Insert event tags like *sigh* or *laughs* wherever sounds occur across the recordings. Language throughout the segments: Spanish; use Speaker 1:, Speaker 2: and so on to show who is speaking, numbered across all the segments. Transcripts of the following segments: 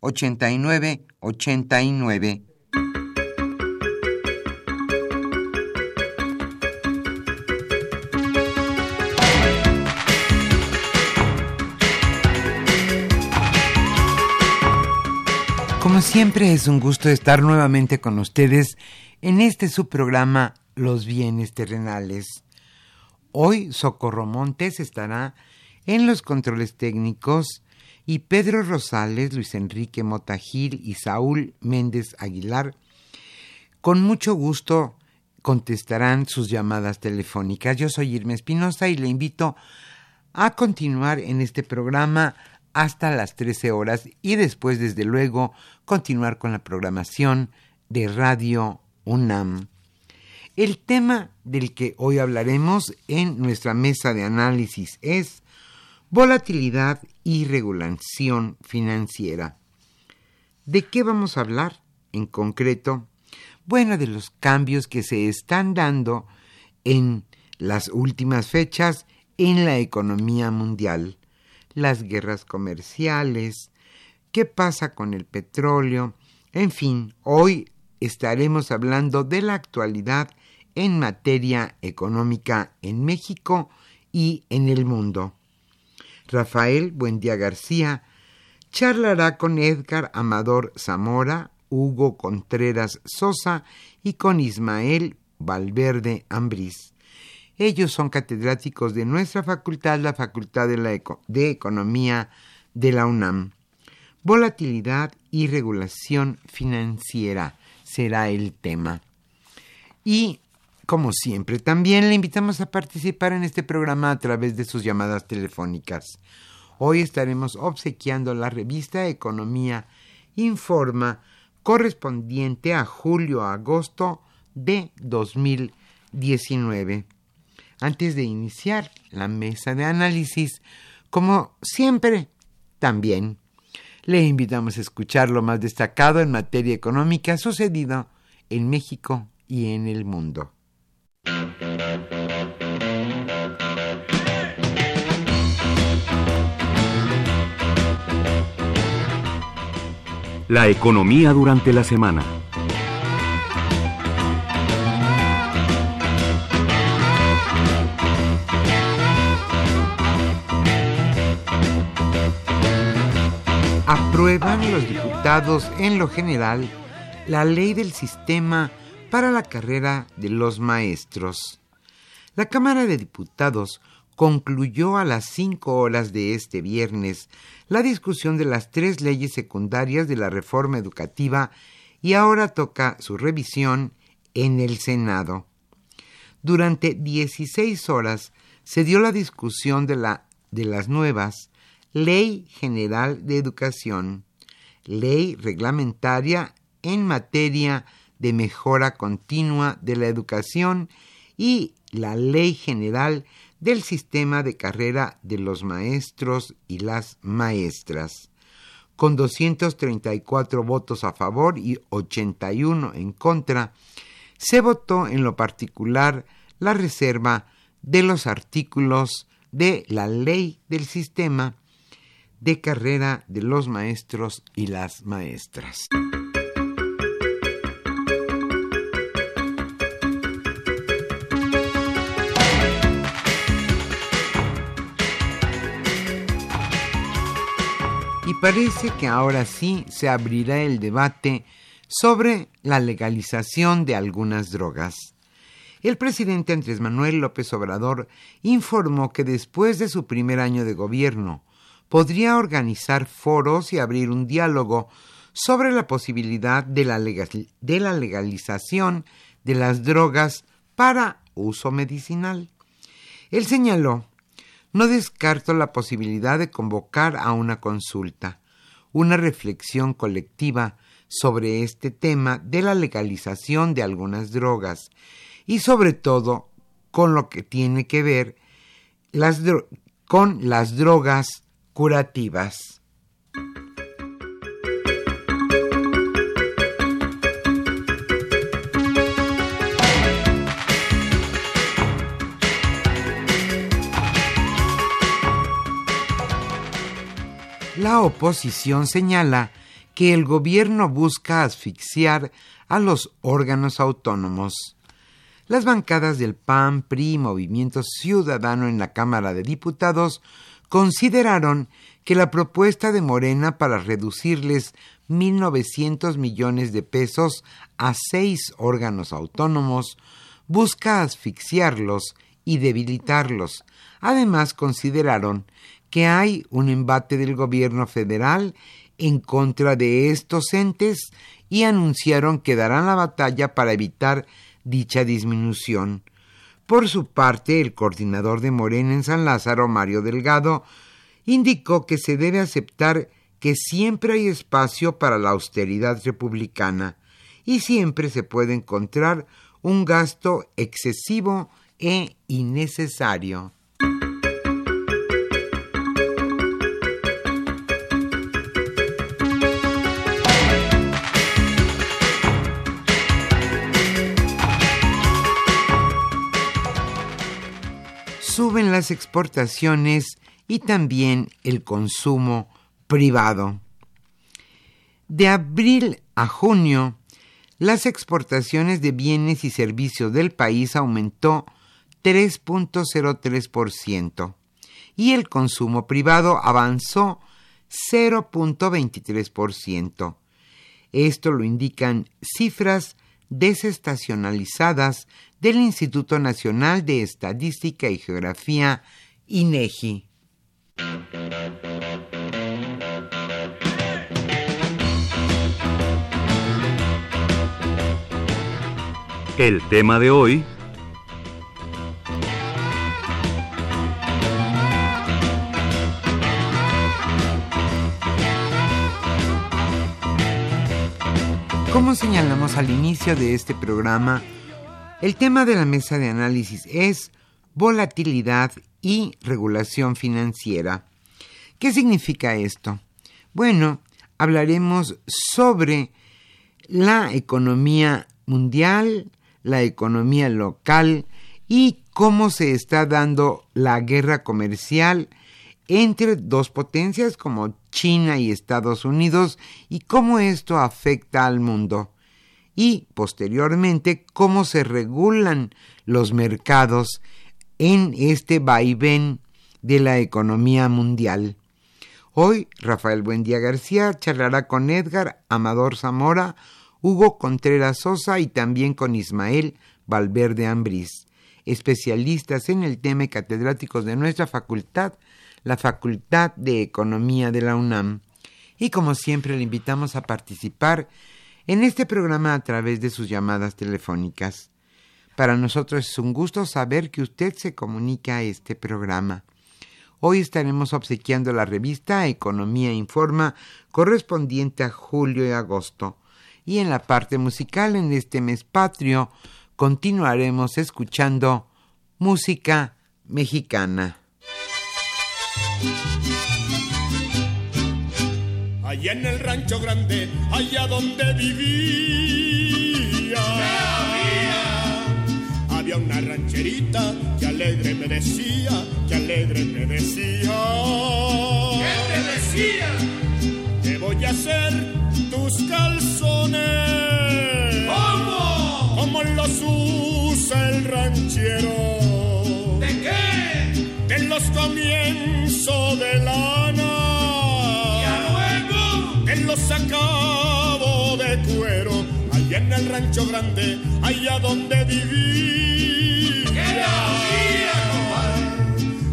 Speaker 1: 89 89. Como siempre es un gusto estar nuevamente con ustedes en este subprograma Los bienes terrenales. Hoy Socorro Montes estará en los controles técnicos y Pedro Rosales, Luis Enrique Motagil y Saúl Méndez Aguilar, con mucho gusto contestarán sus llamadas telefónicas. Yo soy Irma Espinosa y le invito a continuar en este programa hasta las 13 horas y después, desde luego, continuar con la programación de Radio UNAM. El tema del que hoy hablaremos en nuestra mesa de análisis es Volatilidad y regulación financiera. ¿De qué vamos a hablar en concreto? Bueno, de los cambios que se están dando en las últimas fechas en la economía mundial, las guerras comerciales, qué pasa con el petróleo, en fin, hoy estaremos hablando de la actualidad en materia económica en México y en el mundo. Rafael Buendía García charlará con Edgar Amador Zamora, Hugo Contreras Sosa y con Ismael Valverde Ambrís. Ellos son catedráticos de nuestra facultad, la Facultad de, la de Economía de la UNAM. Volatilidad y regulación financiera será el tema. Y como siempre, también le invitamos a participar en este programa a través de sus llamadas telefónicas. Hoy estaremos obsequiando la revista Economía Informa correspondiente a julio-agosto de 2019. Antes de iniciar la mesa de análisis, como siempre, también le invitamos a escuchar lo más destacado en materia económica sucedido en México y en el mundo.
Speaker 2: La economía durante la semana.
Speaker 1: Aprueban los diputados en lo general la ley del sistema para la carrera de los maestros. La Cámara de Diputados concluyó a las cinco horas de este viernes la discusión de las tres leyes secundarias de la reforma educativa y ahora toca su revisión en el Senado. durante 16 horas se dio la discusión de, la, de las nuevas Ley General de Educación, ley reglamentaria en materia de mejora continua de la educación y la Ley General del Sistema de Carrera de los Maestros y las Maestras. Con 234 votos a favor y 81 en contra, se votó en lo particular la reserva de los artículos de la Ley del Sistema de Carrera de los Maestros y las Maestras. Parece que ahora sí se abrirá el debate sobre la legalización de algunas drogas. El presidente Andrés Manuel López Obrador informó que después de su primer año de gobierno podría organizar foros y abrir un diálogo sobre la posibilidad de la, legalización de las drogas para uso medicinal. Él señaló no descarto la posibilidad de convocar a una consulta, una reflexión colectiva sobre este tema de la legalización de algunas drogas y sobre todo con lo que tiene que ver con las drogas curativas. La oposición señala que el gobierno busca asfixiar a los órganos autónomos. Las bancadas del PAN, PRI Movimiento Ciudadano en la Cámara de Diputados consideraron que la propuesta de Morena para reducirles 1.900 millones de pesos a seis órganos autónomos busca asfixiarlos y debilitarlos. Además, consideraron que hay un embate del gobierno federal en contra de estos entes y anunciaron que darán la batalla para evitar dicha disminución. Por su parte, el coordinador de Morena en San Lázaro, Mario Delgado, indicó que se debe aceptar que siempre hay espacio para la austeridad republicana y siempre se puede encontrar un gasto excesivo e innecesario. Las exportaciones y también el consumo privado. De abril a junio, las exportaciones de bienes y servicios del país aumentó 3.03% y el consumo privado avanzó 0.23%. Esto lo indican cifras desestacionalizadas del Instituto Nacional de Estadística y Geografía, INEGI.
Speaker 2: El tema de hoy
Speaker 1: Como señalamos al inicio de este programa, el tema de la mesa de análisis es volatilidad y regulación financiera. ¿Qué significa esto? Bueno, hablaremos sobre la economía mundial, la economía local y cómo se está dando la guerra comercial entre dos potencias como China y Estados Unidos y cómo esto afecta al mundo y posteriormente cómo se regulan los mercados en este vaivén de la economía mundial. Hoy Rafael Buendía García charlará con Edgar Amador Zamora, Hugo Contreras Sosa y también con Ismael Valverde Ambrís, especialistas en el tema y catedráticos de nuestra facultad, la Facultad de Economía de la UNAM. Y como siempre le invitamos a participar en este programa a través de sus llamadas telefónicas. Para nosotros es un gusto saber que usted se comunica a este programa. Hoy estaremos obsequiando la revista Economía Informa correspondiente a julio y agosto. Y en la parte musical en este mes patrio continuaremos escuchando música mexicana.
Speaker 3: Allá en el rancho grande, allá donde vivía, había una rancherita que alegre me decía, que alegre me decía.
Speaker 4: ¿Qué te decía?
Speaker 3: Te voy a hacer tus calzones.
Speaker 4: ¿Cómo?
Speaker 3: Como los usa el ranchero.
Speaker 4: ¿De qué?
Speaker 3: De los comienzos de lana. Los acabo de cuero, allá en el rancho grande, allá donde viví.
Speaker 4: ¿Qué había,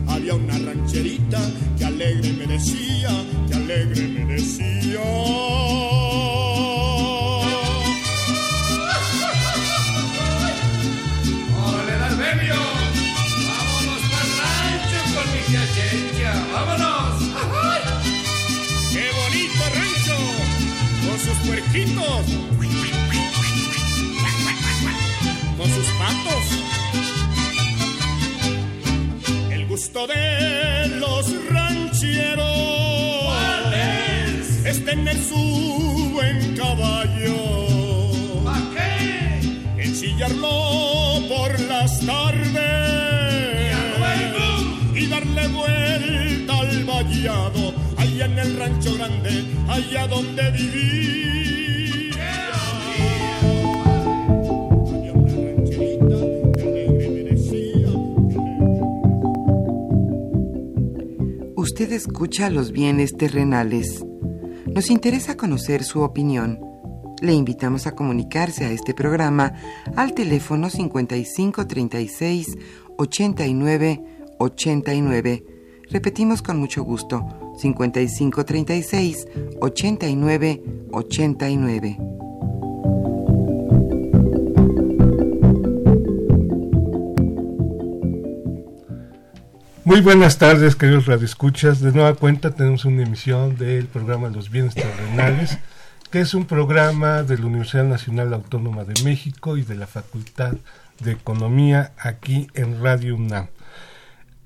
Speaker 3: Había una rancherita que alegre me decía, que alegre me decía. Allá en el rancho grande, allá donde viví.
Speaker 1: Usted escucha los bienes terrenales. Nos interesa conocer su opinión. Le invitamos a comunicarse a este programa al teléfono 5536 89 89. Repetimos con mucho gusto, 5536 89 89.
Speaker 5: Muy buenas tardes, queridos radioescuchas. De nueva cuenta tenemos una emisión del programa Los Bienes Terrenales, que es un programa de la Universidad Nacional Autónoma de México y de la Facultad de Economía aquí en Radio UNAM.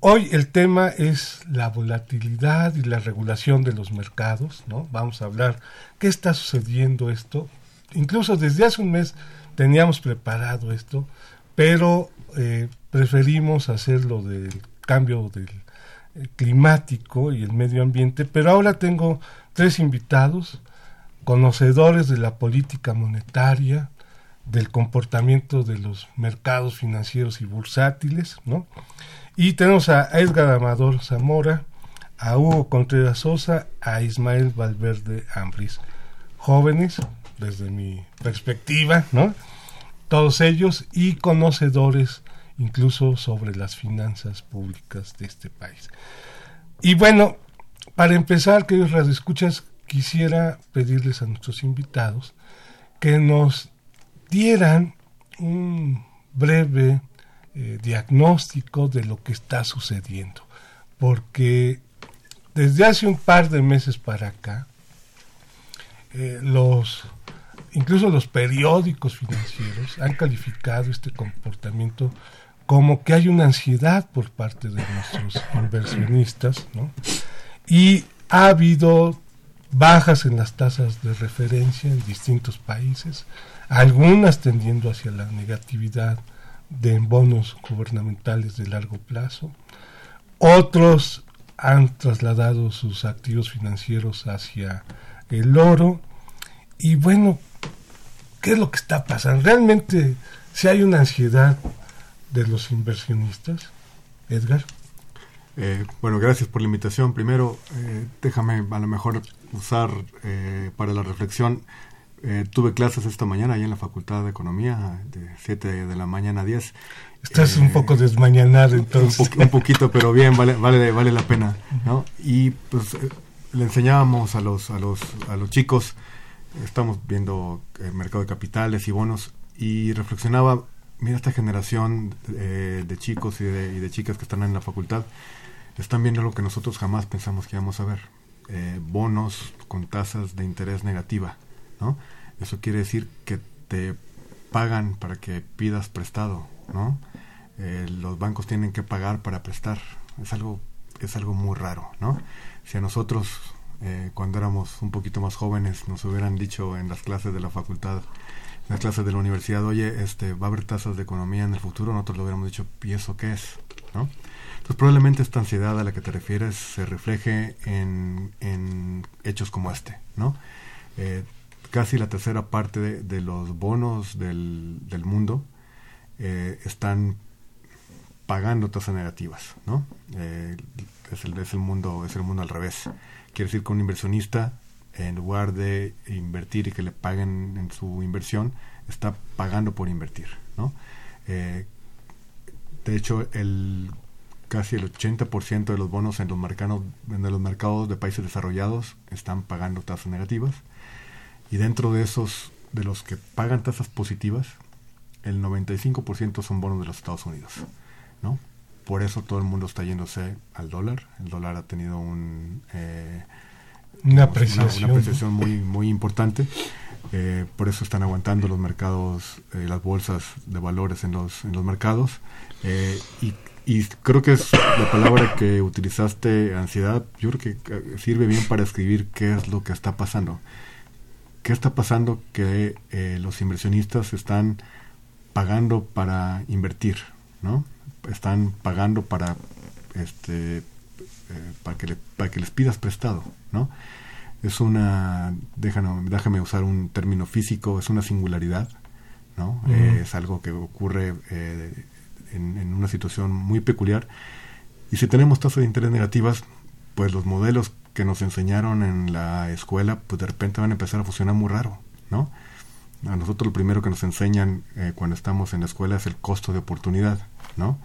Speaker 5: Hoy el tema es la volatilidad y la regulación de los mercados, ¿no? Vamos a hablar qué está sucediendo esto. Incluso desde hace un mes teníamos preparado esto, pero eh, preferimos hacerlo del cambio del eh, climático y el medio ambiente, pero ahora tengo tres invitados, conocedores de la política monetaria, del comportamiento de los mercados financieros y bursátiles, ¿no? Y tenemos a Edgar Amador Zamora, a Hugo Contreras Sosa, a Ismael Valverde Ambris. Jóvenes, desde mi perspectiva, ¿no? Todos ellos y conocedores incluso sobre las finanzas públicas de este país. Y bueno, para empezar, queridos radioescuchas, quisiera pedirles a nuestros invitados que nos dieran un breve eh, diagnóstico de lo que está sucediendo, porque desde hace un par de meses para acá, eh, los incluso los periódicos financieros han calificado este comportamiento como que hay una ansiedad por parte de nuestros inversionistas, ¿no? Y ha habido bajas en las tasas de referencia en distintos países, algunas tendiendo hacia la negatividad de bonos gubernamentales de largo plazo, otros han trasladado sus activos financieros hacia el oro, y bueno, ¿qué es lo que está pasando? Realmente, si hay una ansiedad de los inversionistas. Edgar.
Speaker 6: Eh, bueno, gracias por la invitación. Primero, eh, déjame a lo mejor usar eh, para la reflexión. Tuve clases esta mañana ahí en la Facultad de Economía, de 7 de la mañana a 10.
Speaker 5: Estás un poco desmañanado entonces.
Speaker 6: Un, poquito, pero bien, vale, vale, vale la pena. ¿no? Y pues le enseñábamos a los, a, los, a los chicos, estamos viendo el mercado de capitales y bonos, y reflexionaba mira esta generación eh, de chicos y de, y de, chicas que están en la facultad, están viendo lo que nosotros jamás pensamos que íbamos a ver. Eh, bonos con tasas de interés negativa, ¿no? Eso quiere decir que te pagan para que pidas prestado, ¿no? Eh, los bancos tienen que pagar para prestar. Es algo, es algo muy raro, ¿no? Si a nosotros, eh, cuando éramos un poquito más jóvenes, nos hubieran dicho en las clases de la facultad, en las clases de la universidad, oye, este, va a haber tasas de economía en el futuro, nosotros lo hubiéramos dicho, ¿y eso qué es? Entonces probablemente esta ansiedad a la que te refieres se refleje en, en hechos como este, ¿no? Eh, casi la tercera parte de, los bonos del, del mundo eh, están pagando tasas negativas, ¿no? Eh, es, el, es el mundo es el mundo al revés. Quiere decir que un inversionista en lugar de invertir y que le paguen en su inversión está pagando por invertir, ¿no? Eh, de hecho, el casi el 80% de los bonos en los, mercados, en los mercados de países desarrollados están pagando tasas negativas. Y dentro de esos, de los que pagan tasas positivas, el 95% son bonos de los Estados Unidos. ¿no? Por eso todo el mundo está yéndose al dólar. El dólar ha tenido un, eh,
Speaker 5: una, apreciación.
Speaker 6: Una, una, apreciación muy, muy importante. Eh, por eso están aguantando los mercados, eh, las bolsas de valores en los, en los mercados. y y creo que es la palabra que utilizaste, ansiedad, yo creo que sirve bien para escribir qué es lo que está pasando. ¿Qué está pasando? Que eh, los inversionistas están pagando para invertir, ¿no? Están pagando para, este, eh, para, que le, para que les pidas prestado, ¿no? Es una, déjame, déjame usar un término físico, es una singularidad, ¿no? Uh -huh. eh, es algo que ocurre en, en, una situación muy peculiar. Y si tenemos tasas de interés negativas, pues los modelos que nos enseñaron en la escuela, pues de repente van a empezar a funcionar muy raro, ¿no? A nosotros lo primero que nos enseñan eh, cuando estamos en la escuela es el costo de oportunidad, ¿no?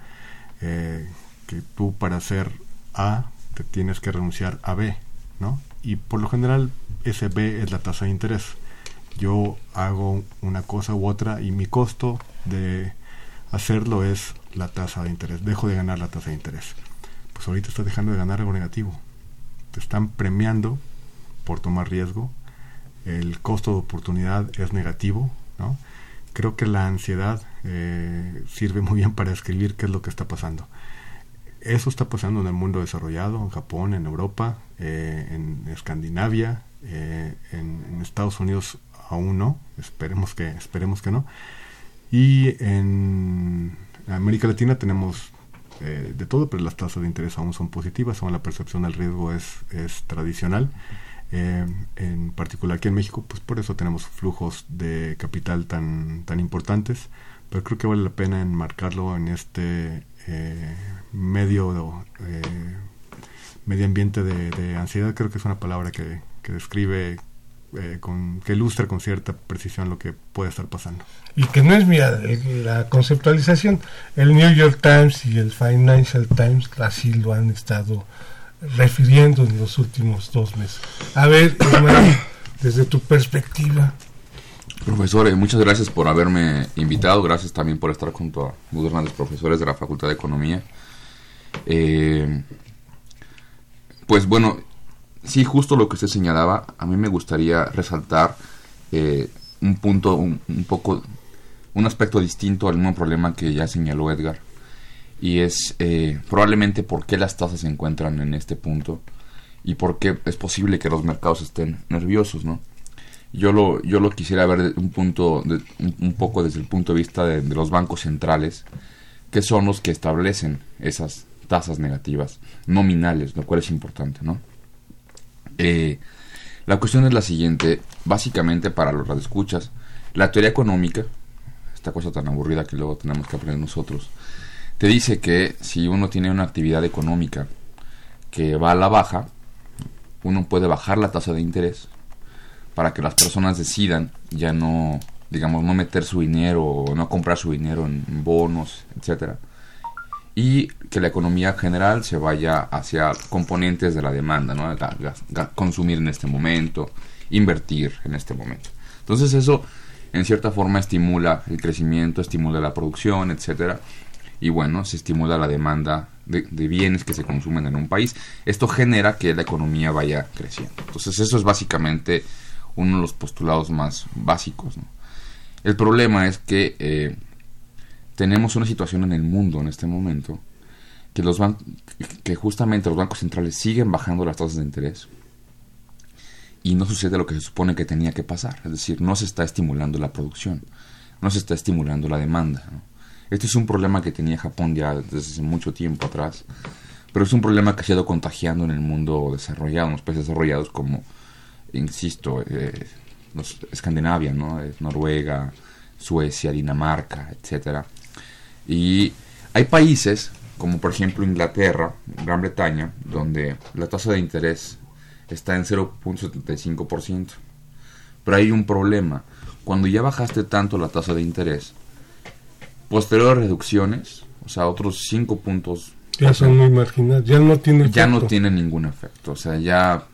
Speaker 6: Eh, que tú para hacer A te tienes que renunciar a B, ¿no? Y por lo general ese B es la tasa de interés. Yo hago una cosa u otra y mi costo de hacerlo es la tasa de interés. Dejo de ganar la tasa de interés. Pues ahorita estás dejando de ganar algo negativo. Te están premiando por tomar riesgo. El costo de oportunidad es negativo. ¿no? Creo que la ansiedad eh, sirve muy bien para escribir qué es lo que está pasando. Eso está pasando en el mundo desarrollado, en Japón, en Europa, eh, en Escandinavia, eh, en, en Estados Unidos aún no. Esperemos que, esperemos que no. Y en América Latina tenemos eh, de todo, pero las tasas de interés aún son positivas, aún la percepción del riesgo es, es tradicional. Eh, en particular aquí en México, pues por eso tenemos flujos de capital tan, tan importantes, pero creo que vale la pena enmarcarlo en este eh, medio, medio ambiente de, de, ansiedad, creo que es una palabra que, que describe eh, con, que ilustra con cierta precisión lo que puede estar pasando.
Speaker 5: Y que no es mía, la conceptualización. El New York Times y el Financial Times así lo han estado refiriendo en los últimos dos meses. A ver, Ismael, *coughs* desde tu perspectiva.
Speaker 7: Profesor, eh, muchas gracias por haberme invitado, gracias también por estar junto a muy grandes profesores de la Facultad de Economía. Eh, pues bueno, sí, justo lo que usted señalaba, a mí me gustaría resaltar eh, un punto, un, un, poco, un aspecto distinto al mismo problema que ya señaló Edgar. Y es eh, probablemente por qué las tasas se encuentran en este punto y por qué es posible que los mercados estén nerviosos, ¿no? Yo lo, yo lo quisiera ver un, punto de, un, poco desde el punto de vista de, de los bancos centrales, que son los que establecen esas tasas negativas nominales, lo cual es importante, ¿no? Eh, la cuestión es la siguiente, básicamente para los radioescuchas, la teoría económica, esta cosa tan aburrida que luego tenemos que aprender nosotros, te dice que si uno tiene una actividad económica que va a la baja, uno puede bajar la tasa de interés para que las personas decidan ya no, digamos, no meter su dinero o no comprar su dinero en bonos, etcétera y que la economía general se vaya hacia componentes de la demanda, ¿no? consumir en este momento, invertir en este momento. Entonces eso en cierta forma estimula el crecimiento, estimula la producción, etcétera, y bueno, se estimula la demanda de, bienes que se consumen en un país. Esto genera que la economía vaya creciendo. Entonces, eso es básicamente uno de los postulados más básicos. El problema es que eh, tenemos una situación en el mundo en este momento que los que justamente los bancos centrales siguen bajando las tasas de interés y no sucede lo que se supone que tenía que pasar, es decir, no se está estimulando la producción, no se está estimulando la demanda. Este es un problema que tenía Japón ya desde mucho tiempo atrás, pero es un problema que ha ido contagiando en el mundo desarrollado, en los países desarrollados como, insisto, eh, Escandinavia, ¿no? Noruega, Suecia, Dinamarca, etcétera. Y hay países como por ejemplo Inglaterra, Gran Bretaña, donde la tasa de interés está en 0.75%. Pero hay un problema. Cuando ya bajaste tanto la tasa de interés, posteriores reducciones, o sea, otros 5 puntos...
Speaker 5: Ya son muy marginales, ya no tiene
Speaker 7: Ya no tiene ningún efecto, o sea, ya...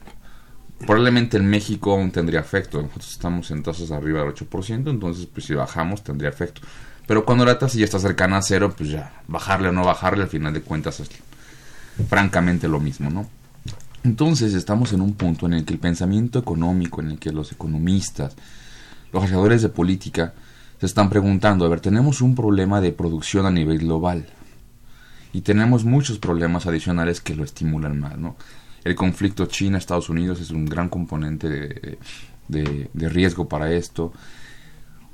Speaker 7: Probablemente en México aún tendría efecto, nosotros estamos en tasas arriba del 8%, entonces pues si bajamos tendría efecto. Pero cuando la tasa ya está cercana a cero, pues ya, bajarle o no bajarle, al final de cuentas es francamente lo mismo, ¿no? Entonces estamos en un punto en el que el pensamiento económico, en el que los economistas, los hacedores de política, se están preguntando, a ver, tenemos un problema de producción a nivel global y tenemos muchos problemas adicionales que lo estimulan más, ¿no? El conflicto China-Estados Unidos es un gran componente de, riesgo para esto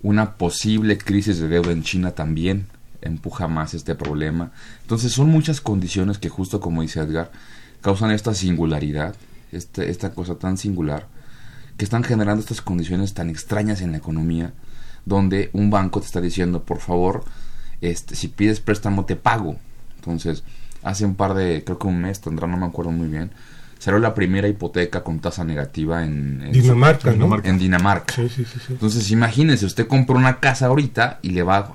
Speaker 7: una posible crisis de deuda en China también empuja más este problema. Entonces son muchas condiciones que justo como dice Edgar, causan esta singularidad, este, esta cosa tan singular, que están generando estas condiciones tan extrañas en la economía, donde un banco te está diciendo, por favor, este, si pides préstamo te pago. Entonces, hace un par de, creo que un mes tendrá, no me acuerdo muy bien, será la primera hipoteca con tasa negativa en,
Speaker 5: Dinamarca,
Speaker 7: En Dinamarca. Entonces, imagínese, usted compra una casa ahorita y le va, va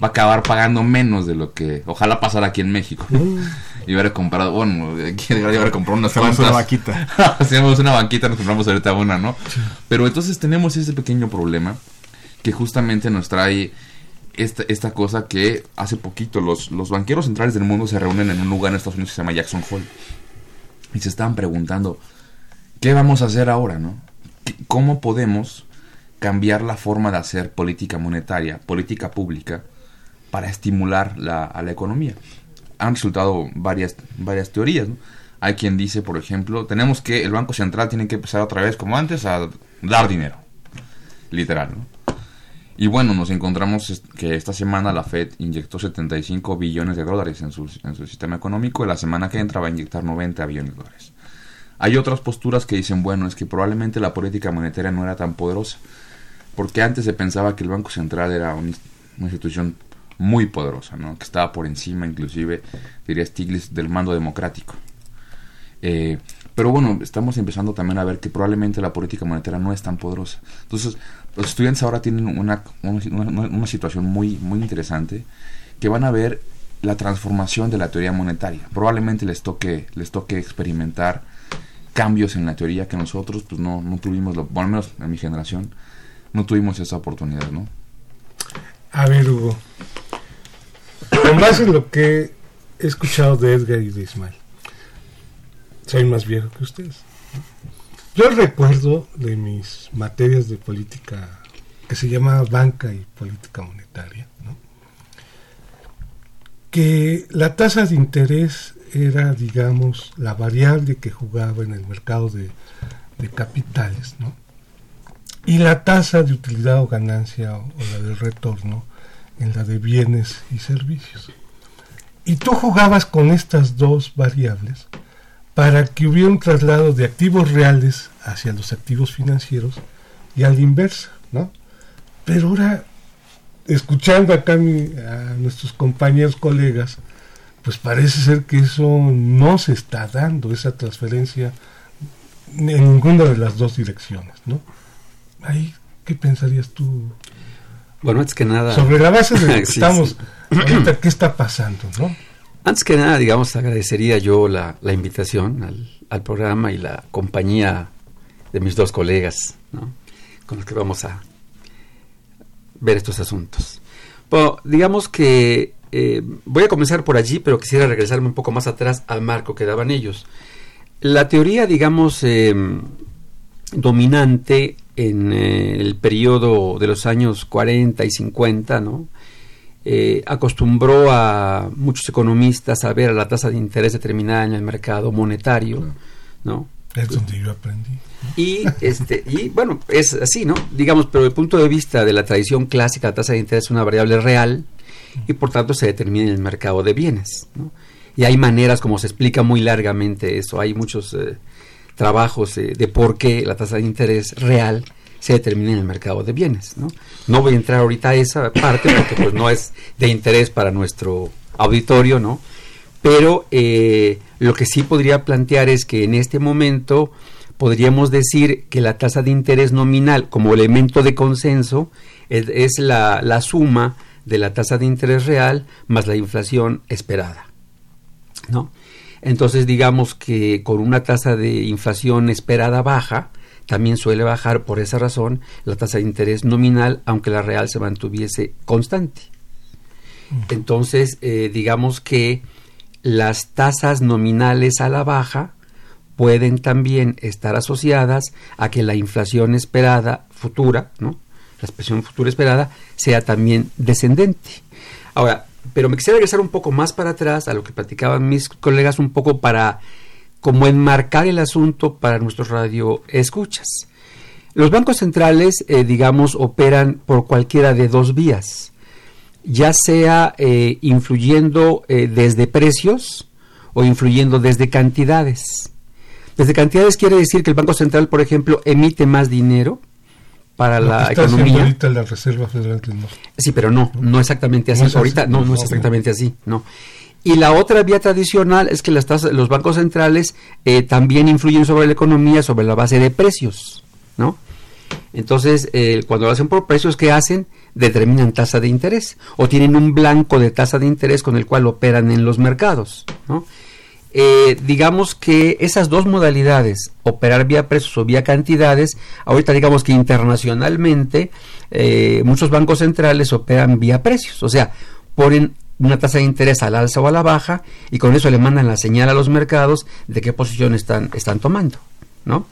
Speaker 7: a acabar pagando menos de lo que ojalá pasara aquí en México. Mm. *laughs* Y hubiera comprado, bueno, *laughs* hubiera comprado unas
Speaker 6: Hacemos una vaquita. *laughs*
Speaker 7: Hacemos una vaquita, nos compramos ahorita una, ¿no? Pero entonces tenemos ese pequeño problema que justamente nos trae esta, esta cosa que hace poquito los, los banqueros centrales del mundo se reúnen en un lugar en Estados Unidos que se llama Jackson Hole y se estaban preguntando, ¿qué vamos a hacer ahora? No? ¿Cómo podemos cambiar la forma de hacer política monetaria, política pública, para estimular la, a la economía? Han resultado varias, varias teorías. Hay quien dice, por ejemplo, tenemos que, el Banco Central tiene que empezar otra vez, como antes, a dar dinero. Literal, ¿no? Y bueno, nos encontramos que esta semana la Fed inyectó 75 billones de dólares en su, en su sistema económico y la semana que entra va a inyectar 90 billones de dólares. Hay otras posturas que dicen, bueno, es que probablemente la política monetaria no era tan poderosa, porque antes se pensaba que el Banco Central era una, institución muy poderosa, ¿no? que estaba por encima, inclusive, diría Stiglitz, del mando democrático. Eh, pero bueno, estamos empezando también a ver que probablemente la política monetaria no es tan poderosa. Entonces, los estudiantes ahora tienen una, una, situación muy, muy interesante, que van a ver la transformación de la teoría monetaria. Probablemente les toque, les toque experimentar cambios en la teoría que nosotros pues no, no tuvimos, lo, bueno, al menos en mi generación, no tuvimos esa oportunidad, ¿no?
Speaker 5: A ver, Hugo, con base en lo que he escuchado de Edgar y de Ismael, soy más viejo que ustedes. Yo recuerdo de mis materias de política que se llama banca y política monetaria, que la tasa de interés era, digamos, la variable que jugaba en el mercado de, capitales, ¿no? y la tasa de utilidad o ganancia o, la del retorno en la de bienes y servicios. Y tú jugabas con estas dos variables para que hubiera un traslado de activos reales hacia los activos financieros y al inverso, ¿no? Pero ahora, escuchando acá a nuestros compañeros, colegas, pues parece ser que eso no se está dando, esa transferencia en ninguna de las dos direcciones, ¿no? Ahí, ¿qué pensarías tú?
Speaker 8: Bueno, es que nada...
Speaker 5: Sobre la base de *laughs* que estamos ahorita, ¿qué está pasando, no?
Speaker 8: Antes que nada, digamos, agradecería yo la, invitación al, programa y la compañía de mis dos colegas, con los que vamos a, ver estos asuntos. Bueno, digamos que eh, voy a comenzar por allí, pero quisiera regresarme un poco más atrás al marco que daban ellos. La teoría, digamos, em, dominante en eh, el periodo de los años 40 y 50, ¿no? Eh, acostumbró a muchos economistas a ver a la tasa de interés determinada en el mercado monetario, ¿no?
Speaker 5: Es donde yo aprendí.
Speaker 8: Y, este, y bueno, es así, ¿no? Digamos, pero desde el punto de vista de la tradición clásica, la tasa de interés es una variable real y por tanto se determina en el mercado de bienes, ¿no? Y hay maneras, como se explica muy largamente eso, hay muchos eh, trabajos eh, de por qué la tasa de interés real se determina en el mercado de bienes, ¿no? No voy a entrar ahorita a esa parte porque pues no es de interés para nuestro auditorio, ¿no? Pero eh, lo que sí podría plantear es que en este momento podríamos decir que la tasa de interés nominal como elemento de consenso es, la, la, suma de la tasa de interés real más la inflación esperada. ¿no? Entonces digamos que con una tasa de inflación esperada baja, también suele bajar por esa razón la tasa de interés nominal, aunque la real se mantuviese constante. Entonces, eh, digamos que las tasas nominales a la baja pueden también estar asociadas a que la inflación esperada futura, ¿no? la expresión futura esperada, sea también descendente. Ahora, pero me quisiera regresar un poco más para atrás a lo que platicaban mis colegas un poco para como enmarcar el asunto para nuestros radio escuchas. Los bancos centrales, eh, digamos, operan por cualquiera de dos vías, ya sea eh, influyendo eh, desde precios o influyendo desde cantidades. Desde cantidades quiere decir que el Banco Central, por ejemplo, emite más dinero para la economía.
Speaker 5: ahorita la Reserva Federal
Speaker 8: Sí, pero no, no exactamente así. ahorita no, no es exactamente así, no. Y la otra vía tradicional es que las los bancos centrales eh, también influyen sobre la economía sobre la base de precios, ¿no? Entonces, eh, cuando lo hacen por precios, ¿qué hacen? Determinan tasa de interés o tienen un blanco de tasa de interés con el cual operan en los mercados, ¿no? Eh, digamos que esas dos modalidades, operar vía precios o vía cantidades, ahorita digamos que internacionalmente muchos bancos centrales operan vía precios, o sea, ponen una tasa de interés al alza o a la baja y con eso le mandan la señal a los mercados de qué posición están, están tomando, ¿no?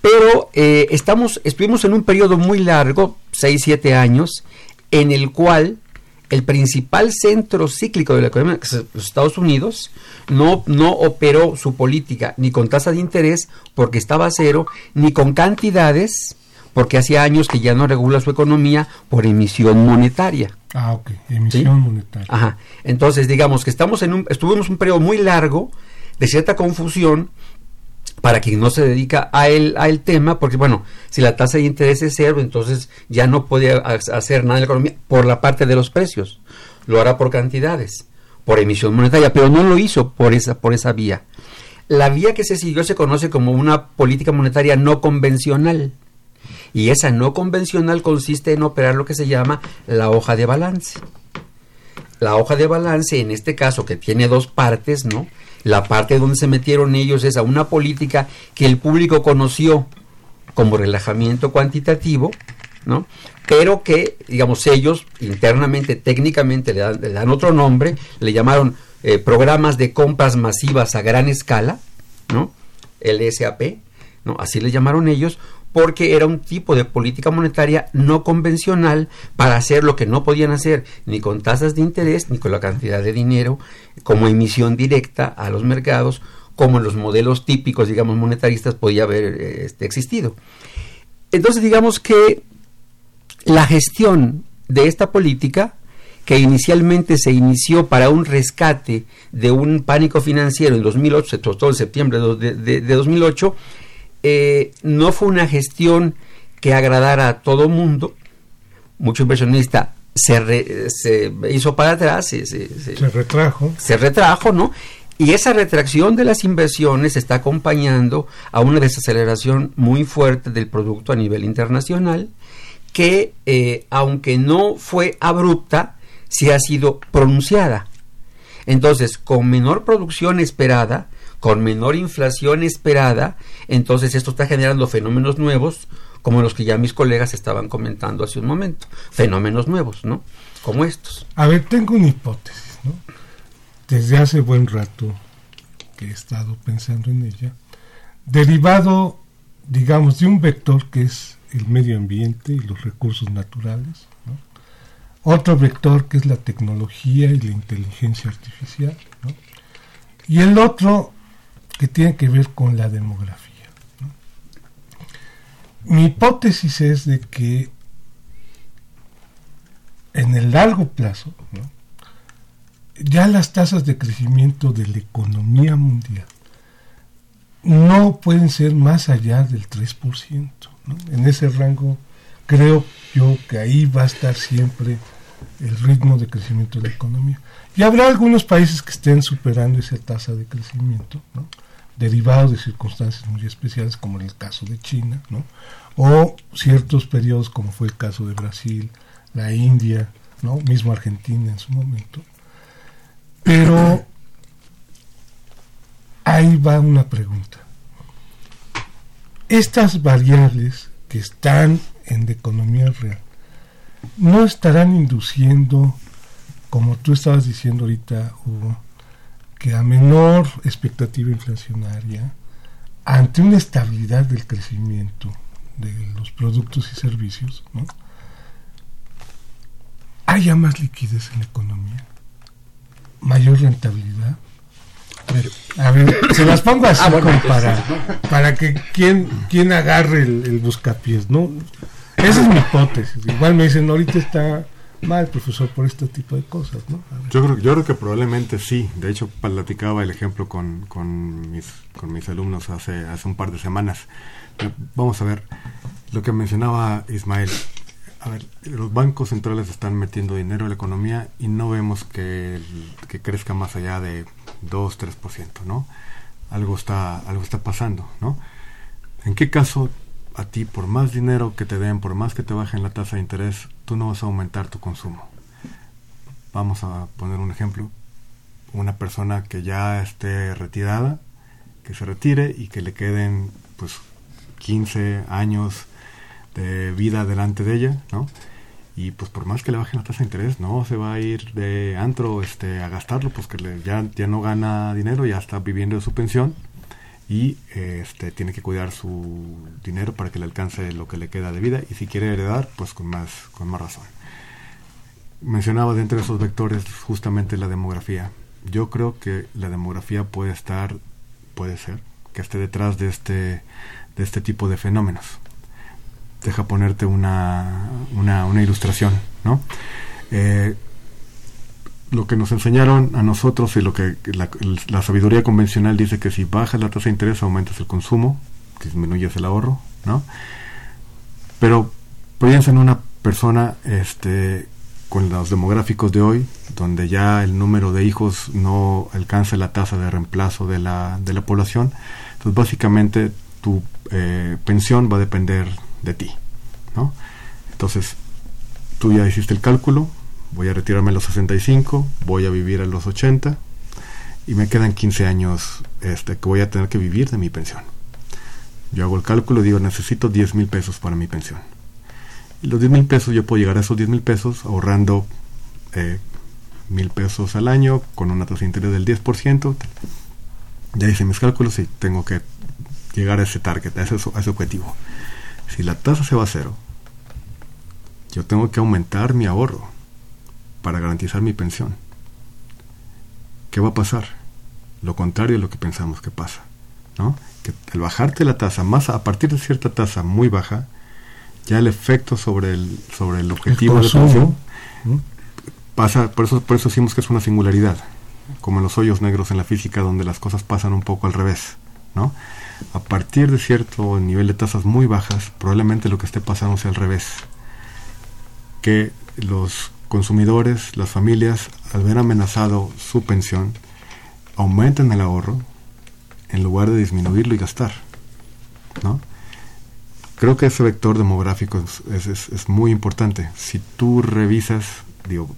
Speaker 8: Pero eh, estamos, estuvimos en un periodo muy largo, 6-7 años, en el cual el principal centro cíclico de la economía, los Estados Unidos, no, no operó su política ni con tasa de interés porque estaba a cero, ni con cantidades, porque hacía años que ya no regula su economía por emisión monetaria.
Speaker 5: Ah, ok, emisión monetaria.
Speaker 8: Ajá. Entonces, digamos que estamos en un, estuvimos un periodo muy largo de cierta confusión para quien no se dedica a el, a el tema, porque bueno, si la tasa de interés es cero, entonces ya no puede hacer nada en la economía por la parte de los precios, lo hará por cantidades, por emisión monetaria, pero no lo hizo por esa, por esa vía. La vía que se siguió se conoce como una política monetaria no convencional. Y esa no convencional consiste en operar lo que se llama la hoja de balance. La hoja de balance, en este caso, que tiene dos partes, ¿no? La parte donde se metieron ellos es a una política que el público conoció como relajamiento cuantitativo, ¿no? Pero que, digamos, ellos internamente, técnicamente le dan, otro nombre, le llamaron eh, programas de compras masivas a gran escala, ¿no? LSAP, ¿no? Así le llamaron ellos, porque era un tipo de política monetaria no convencional para hacer lo que no podían hacer ni con tasas de interés ni con la cantidad de dinero como emisión directa a los mercados como en los modelos típicos digamos monetaristas podía haber este, existido. Entonces digamos que la gestión de esta política que inicialmente se inició para un rescate de un pánico financiero en 2008, se trató en septiembre de, de, de 2008, eh, no fue una gestión que agradara a todo mundo. Mucho inversionista se, se hizo para atrás, se,
Speaker 5: se, retrajo.
Speaker 8: Se retrajo, ¿no? Y esa retracción de las inversiones está acompañando a una desaceleración muy fuerte del producto a nivel internacional, que eh, aunque no fue abrupta, sí ha sido pronunciada. Entonces, con menor producción esperada, con menor inflación esperada, entonces esto está generando fenómenos nuevos como los que ya mis colegas estaban comentando hace un momento, fenómenos nuevos, ¿no? Como estos.
Speaker 5: A ver, tengo una hipótesis, ¿no? Desde hace buen rato que he estado pensando en ella, derivado, digamos, de un vector que es el medio ambiente y los recursos naturales, ¿no? otro vector que es la tecnología y la inteligencia artificial, ¿no? y el otro que tiene que ver con la demografía. Mi hipótesis es de que en el largo plazo, ya las tasas de crecimiento de la economía mundial no pueden ser más allá del 3%. En ese rango creo yo que ahí va a estar siempre el ritmo de crecimiento de la economía. Y habrá algunos países que estén superando esa tasa de crecimiento, ¿no? derivado de circunstancias muy especiales, como en el caso de China, ¿no? o ciertos periodos, como fue el caso de Brasil, la India, ¿no? mismo Argentina en su momento. Pero ahí va una pregunta. Estas variables que están en la economía real no estarán induciendo, como tú estabas diciendo ahorita, Hugo, que a menor expectativa inflacionaria, ante una estabilidad del crecimiento de los productos y servicios, ¿no? haya más liquidez en la economía, mayor rentabilidad. A ver, se las pongo así ah, para, para que quien, quien agarre el, el buscapiés, ¿no? Esa es mi hipótesis. Igual me dicen, ahorita está mal, profesor, por este tipo de cosas, ¿no?
Speaker 6: Yo creo, yo creo que probablemente sí. De hecho, platicaba el ejemplo con, con, mis, con mis alumnos hace, hace un par de semanas. Vamos a ver, lo que mencionaba Ismael. A ver, los bancos centrales están metiendo dinero en la economía y no vemos que, que crezca más allá de 2, 3%, ¿no? Algo está, algo está pasando, ¿no? ¿En qué caso a ti, por más dinero que te den, por más que te bajen la tasa de interés, tú no vas a aumentar tu consumo. Vamos a poner un ejemplo. Una persona que ya esté retirada, que se retire y que le queden pues 15 años de vida delante de ella, ¿no? Y pues por más que le bajen la tasa de interés, no se va a ir de antro este, a gastarlo, pues que ya, ya no gana dinero, ya está viviendo de su pensión, y este, tiene que cuidar su dinero para que le alcance lo que le queda de vida y si quiere heredar, pues con más, con más razón. Mencionaba dentro de esos vectores justamente la demografía. Yo creo que la demografía puede estar, puede ser, que esté detrás de este, de este tipo de fenómenos. Deja ponerte una, una, una ilustración, ¿no? Eh, lo que nos enseñaron a nosotros y lo que la, sabiduría convencional dice que si bajas la tasa de interés aumentas el consumo, disminuyes el ahorro, ¿no? Pero piensa en una persona este, con los demográficos de hoy, donde ya el número de hijos no alcanza la tasa de reemplazo de la, de la población, entonces básicamente tu eh, pensión va a depender de ti, ¿no? Entonces, tú ya hiciste el cálculo, voy a retirarme a los 65, voy a vivir a los 80 y me quedan 15 años este, que voy a tener que vivir de mi pensión. Yo hago el cálculo y digo, necesito 10 mil pesos para mi pensión. Y los 10 mil pesos, yo puedo llegar a esos 10 mil pesos ahorrando eh, mil pesos al año con una tasa de interés del 10%. Ya hice mis cálculos y tengo que llegar a ese target, a ese, a ese objetivo. Si la tasa se va a cero, yo tengo que aumentar mi ahorro para garantizar mi pensión. ¿Qué va a pasar? Lo contrario de lo que pensamos que pasa. ¿no? Que al bajarte la tasa, más a partir de cierta tasa muy baja, ya el efecto sobre el, sobre el objetivo de pensión pasa, por eso, por eso decimos que es una singularidad, como en los hoyos negros en la física donde las cosas pasan un poco al revés. ¿no? A partir de cierto nivel de tasas muy bajas, probablemente lo que esté pasando sea al revés. Que los consumidores, las familias, al ver amenazado su pensión, aumentan el ahorro en lugar de disminuirlo y gastar. ¿no? Creo que ese vector demográfico es, es, muy importante. Si tú revisas, digo,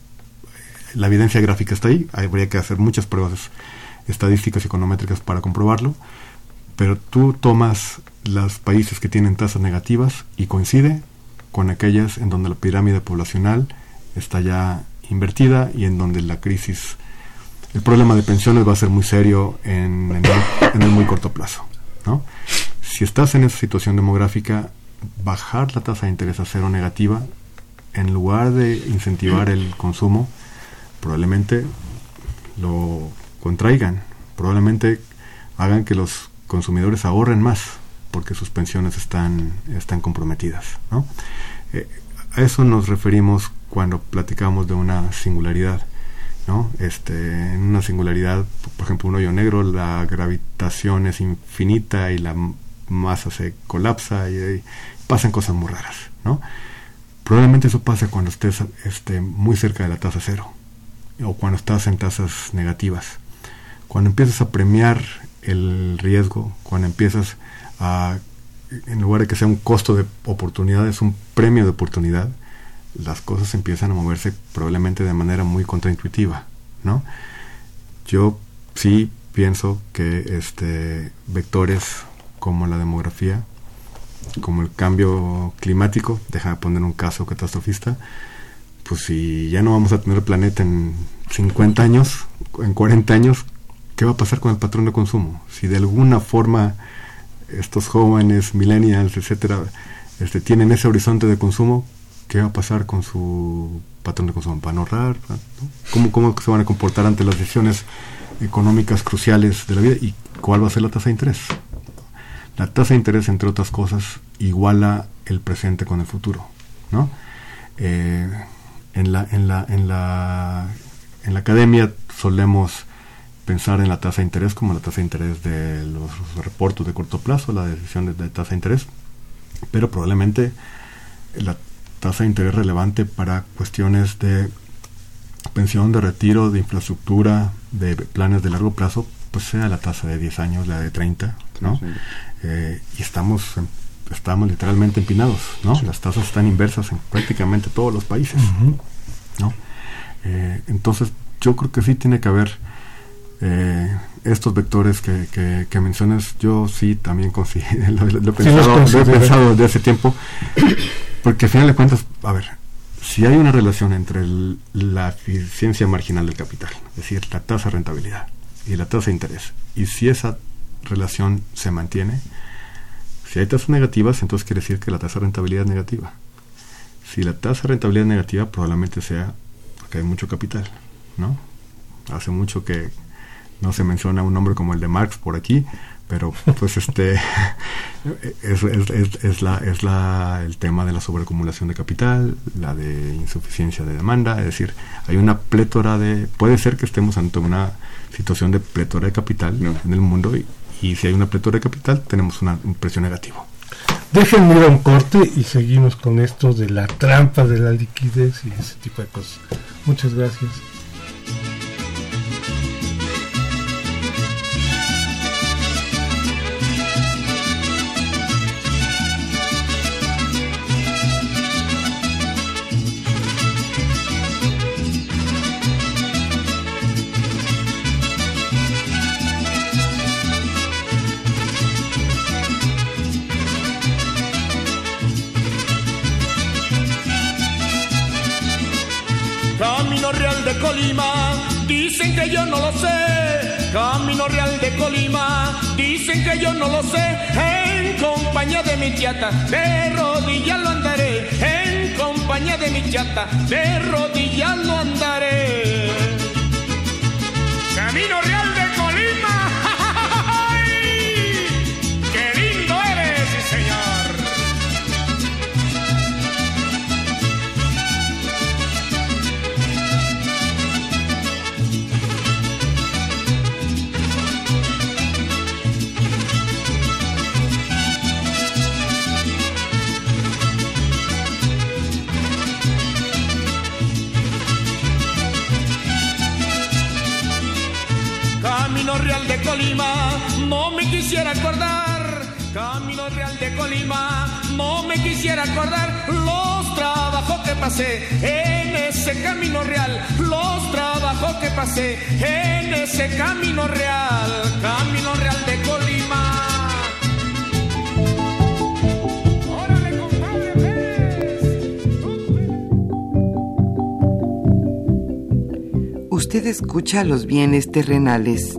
Speaker 6: la evidencia gráfica está ahí, habría que hacer muchas pruebas estadísticas y econométricas para comprobarlo, pero tú tomas los países que tienen tasas negativas y coincide con aquellas en donde la pirámide poblacional está ya invertida y en donde la crisis, el problema de pensiones va a ser muy serio en, el, muy corto plazo. ¿no? Si estás en esa situación demográfica, bajar la tasa de interés a cero negativa, en lugar de incentivar el consumo, probablemente lo contraigan, probablemente hagan que los consumidores ahorren más porque sus pensiones están, están comprometidas. ¿no? Eh, a eso nos referimos cuando platicamos de una singularidad. ¿no? Este, en una singularidad, por ejemplo, un hoyo negro, la gravitación es infinita y la masa se colapsa y, pasan cosas muy raras. ¿no? Probablemente eso pase cuando estés este, muy cerca de la tasa cero o cuando estás en tasas negativas. Cuando empiezas a premiar el riesgo, cuando empiezas a, en lugar de que sea un costo de oportunidad, es un premio de oportunidad, las cosas empiezan a moverse probablemente de manera muy contraintuitiva, ¿no? Yo sí pienso que este vectores como la demografía, como el cambio climático, deja de poner un caso catastrofista, pues si ya no vamos a tener el planeta en 50 años, en 40 años, ¿qué va a pasar con el patrón de consumo? Si de alguna forma estos jóvenes, millennials, etcétera, este, tienen ese horizonte de consumo, ¿qué va a pasar con su patrón de consumo? ¿Van a ahorrar? ¿Cómo, ¿Cómo se van a comportar ante las decisiones económicas cruciales de la vida? ¿Y cuál va a ser la tasa de interés? La tasa de interés, entre otras cosas, iguala el presente con el futuro, ¿no? Eh, en la, en la, en la, en la academia solemos pensar en la tasa de interés como la tasa de interés de los reportes de corto plazo, la decisión de, tasa de interés, pero probablemente la tasa de interés relevante para cuestiones de pensión, de retiro, de infraestructura, de planes de largo plazo, pues sea la tasa de 10 años, la de 30, ¿no? Eh, y estamos estamos literalmente empinados, ¿no? Las tasas están inversas en prácticamente todos los países, ¿no? Eh, entonces, yo creo que sí tiene que haber eh, estos vectores que, que, mencionas, yo sí también *laughs* lo, lo, he pensado, lo he pensado desde hace tiempo, porque al final de cuentas, a ver, si hay una relación entre la eficiencia marginal del capital, es decir, la tasa de rentabilidad y la tasa de interés, y si esa relación se mantiene, si hay tasas negativas, entonces quiere decir que la tasa de rentabilidad es negativa. Si la tasa de rentabilidad es negativa, probablemente sea porque hay mucho capital, ¿no? Hace mucho que, no se menciona un nombre como el de Marx por aquí, pero pues *laughs* este es, es, la, es la, el tema de la sobreacumulación de capital, la de insuficiencia de demanda, es decir, hay una plétora de, puede ser que estemos ante una situación de plétora de capital en el mundo y, y, si hay una plétora de capital tenemos una, un precio negativo.
Speaker 5: Déjenme ir a un corte y seguimos con esto de la trampa de la liquidez y ese tipo de cosas. Muchas gracias.
Speaker 3: Que yo no lo sé. Camino Real de Colima, dicen que yo no lo sé. En compañía de mi chata, de rodillas lo andaré. En compañía de mi chata, de rodillas lo andaré. Camino Colima, no me quisiera acordar. Camino Real de Colima, no me quisiera acordar los trabajos que pasé en ese camino real, los trabajos que pasé en ese camino real, Camino Real de Colima.
Speaker 1: Usted escucha los bienes terrenales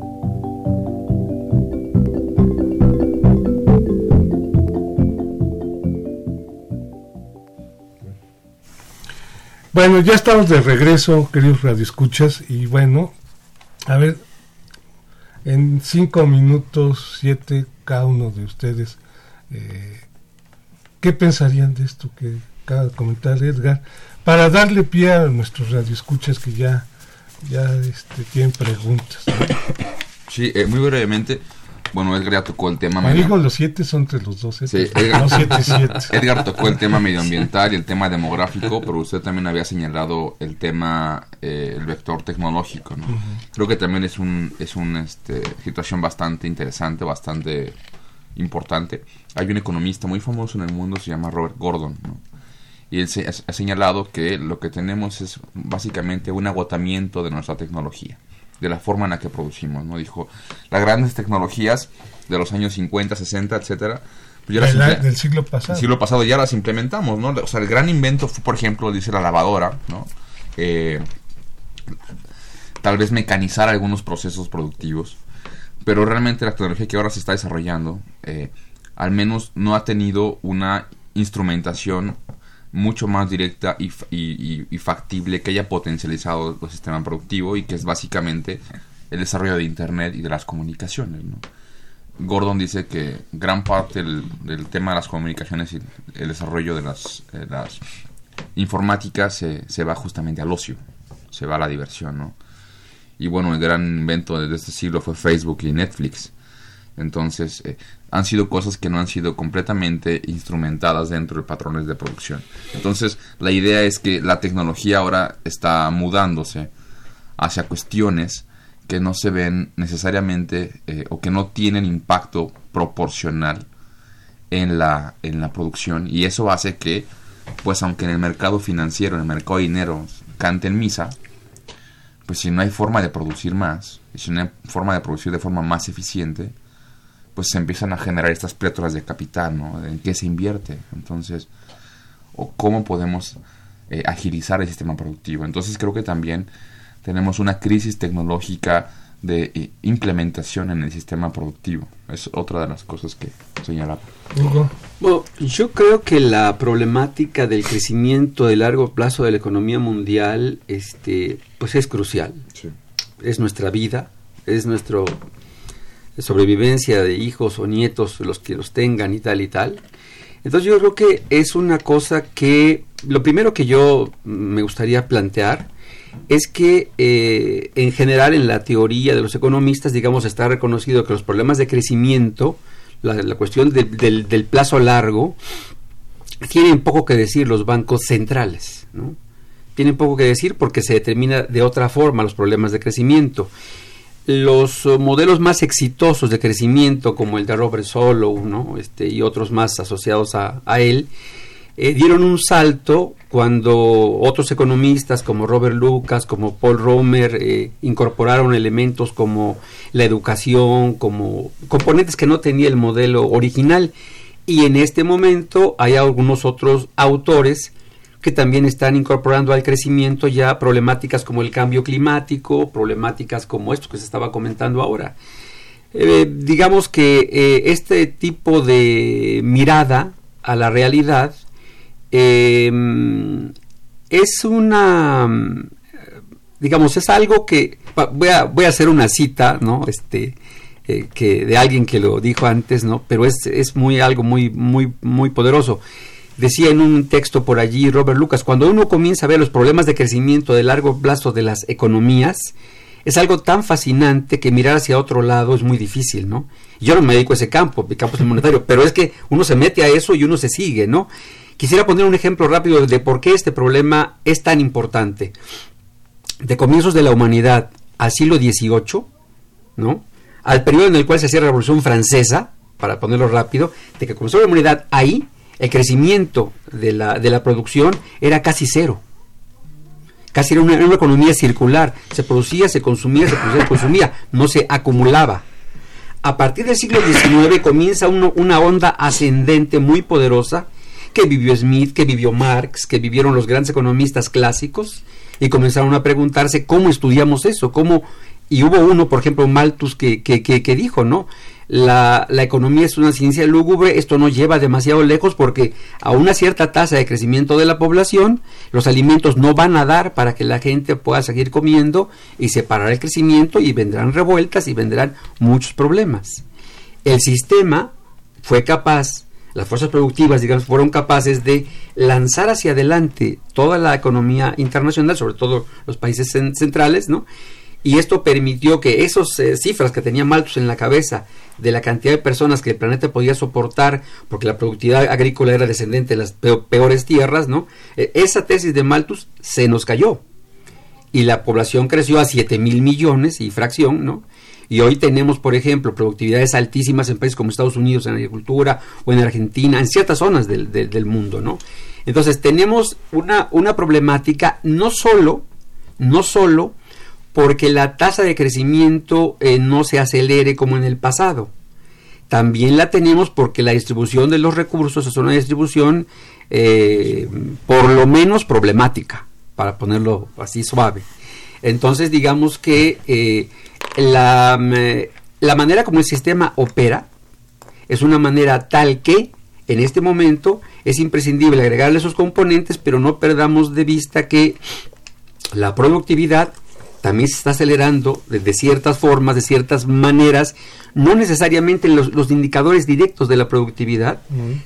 Speaker 5: Bueno, ya estamos de regreso, queridos radioescuchas, y bueno, a ver, en cinco minutos, siete, cada uno de ustedes, eh, ¿qué pensarían de esto que acaba de comentar Edgar? Para darle pie a nuestros radioescuchas que ya, ya este, tienen preguntas.
Speaker 7: Sí, eh, muy brevemente, bueno, Edgar tocó el tema.
Speaker 5: Me dijo los siete son entre los dos, ¿eh?
Speaker 7: Sí, Edgar,
Speaker 5: no siete, siete. *laughs*
Speaker 7: Edgar tocó el tema medioambiental y el tema demográfico, pero usted también había señalado el tema, eh, el vector tecnológico, ¿no? Creo que también es un, es una este, situación bastante interesante, bastante importante. Hay un economista muy famoso en el mundo, se llama Robert Gordon, ¿no? Y él se- ha señalado que lo que tenemos es básicamente un agotamiento de nuestra tecnología, de la forma en la que producimos, ¿no? Dijo, las grandes tecnologías de los años 50, 60, etcétera, pues ya las
Speaker 5: del siglo pasado.
Speaker 7: el siglo pasado ya las implementamos, ¿no? O sea, el gran invento fue, por ejemplo, dice la lavadora, ¿no? Eh, tal vez mecanizar algunos procesos productivos, pero realmente la tecnología que ahora se está desarrollando, eh, al menos no ha tenido una instrumentación mucho más directa y, y- y- factible que haya potencializado el sistema productivo y que es básicamente el desarrollo de Internet y de las comunicaciones. Gordon dice que gran parte del, del tema de las comunicaciones y el desarrollo de las, eh, las informáticas se, se va justamente al ocio, se va a la diversión, ¿no? Y bueno, el gran invento de este siglo fue Facebook y Netflix. Entonces, eh, han sido cosas que no han sido completamente instrumentadas dentro de patrones de producción. Entonces, la idea es que la tecnología ahora está mudándose hacia cuestiones que no se ven necesariamente eh, o que no tienen impacto proporcional en la, en la producción y eso hace que, pues aunque en el mercado financiero, en el mercado de dinero, canten misa, pues si no hay forma de producir más, si no hay forma de producir de forma más eficiente, pues se empiezan a generar estas plétoras de capital, ¿no? ¿En qué se invierte? Entonces, o cómo podemos eh, agilizar el sistema productivo. Entonces creo que también tenemos una crisis tecnológica de eh, implementación en el sistema productivo. Es otra de las cosas que señalaba.
Speaker 8: Bueno, yo creo que la problemática del crecimiento de largo plazo de la economía mundial, este, pues es crucial. Es nuestra vida, es nuestra sobrevivencia de hijos o nietos, los que los tengan y tal y tal. Entonces yo creo que es una cosa que, lo primero que yo me gustaría plantear es que eh, en general en la teoría de los economistas, digamos, está reconocido que los problemas de crecimiento, la, cuestión de- del, del plazo largo, tienen poco que decir los bancos centrales, ¿no? Tienen poco que decir porque se determina de otra forma los problemas de crecimiento. Los eh, modelos más exitosos de crecimiento, como el de Robert Solow ¿no? este, y otros más asociados a, a él, eh, dieron un salto cuando otros economistas como Robert Lucas, como Paul Romer, eh, incorporaron elementos como la educación, como componentes que no tenía el modelo original. Y en este momento hay algunos otros autores que también están incorporando al crecimiento ya problemáticas como el cambio climático, problemáticas como esto que se estaba comentando ahora. Eh, digamos que eh, este tipo de mirada a la realidad eh, es una, digamos, es algo que voy a, voy a hacer una cita, ¿no? Este, eh, que de alguien que lo dijo antes, ¿no? Pero es, es muy algo muy, muy, muy poderoso. Decía en un texto por allí Robert Lucas, cuando uno comienza a ver los problemas de crecimiento de largo plazo de las economías, es algo tan fascinante que mirar hacia otro lado es muy difícil, ¿no? Yo no me dedico a ese campo, mi campo es monetario, *laughs* pero es que uno se mete a eso y uno se sigue, ¿no? Quisiera poner un ejemplo rápido de por qué este problema es tan importante. De comienzos de la humanidad al siglo XVIII, ¿no? Al periodo en el cual se hacía la Revolución Francesa, para ponerlo rápido, de que comenzó la humanidad ahí, el crecimiento de la, de la producción era casi cero. Casi era una, una economía circular. Se producía, se consumía, se producía, se consumía. No se acumulaba. A partir del siglo XIX comienza uno- una onda ascendente muy poderosa que vivió Smith, que vivió Marx, que vivieron los grandes economistas clásicos y comenzaron a preguntarse cómo estudiamos eso, cómo y hubo uno, por ejemplo, Malthus, que, que, que, que dijo, ¿no? La, la economía es una ciencia lúgubre, esto no lleva demasiado lejos porque a una cierta tasa de crecimiento de la población, los alimentos no van a dar para que la gente pueda seguir comiendo y se parará el crecimiento y vendrán revueltas y vendrán muchos problemas. El sistema fue capaz, las fuerzas productivas, digamos, fueron capaces de lanzar hacia adelante toda la economía internacional, sobre todo los países cen- centrales, ¿no? Y esto permitió que esas cifras que tenía Malthus en la cabeza de la cantidad de personas que el planeta podía soportar, porque la productividad agrícola era descendente de las peo- peores tierras, ¿no? Eh, esa tesis de Malthus se nos cayó y la población creció a 7 mil millones y fracción, ¿no? Y hoy tenemos, por ejemplo, productividades altísimas en países como Estados Unidos en agricultura o en Argentina, en ciertas zonas del, del- del mundo, ¿no? Entonces tenemos una, una problemática no solo, no solo porque la tasa de crecimiento eh, no se acelere como en el pasado. También la tenemos porque la distribución de los recursos es una distribución eh, por lo menos problemática, para ponerlo así suave. Entonces digamos que eh, la, mm, la manera como el sistema opera es una manera tal que en este momento es imprescindible agregarle esos componentes, pero no perdamos de vista que la productividad también se está acelerando de, ciertas formas, de ciertas maneras, no necesariamente los, los indicadores directos de la productividad,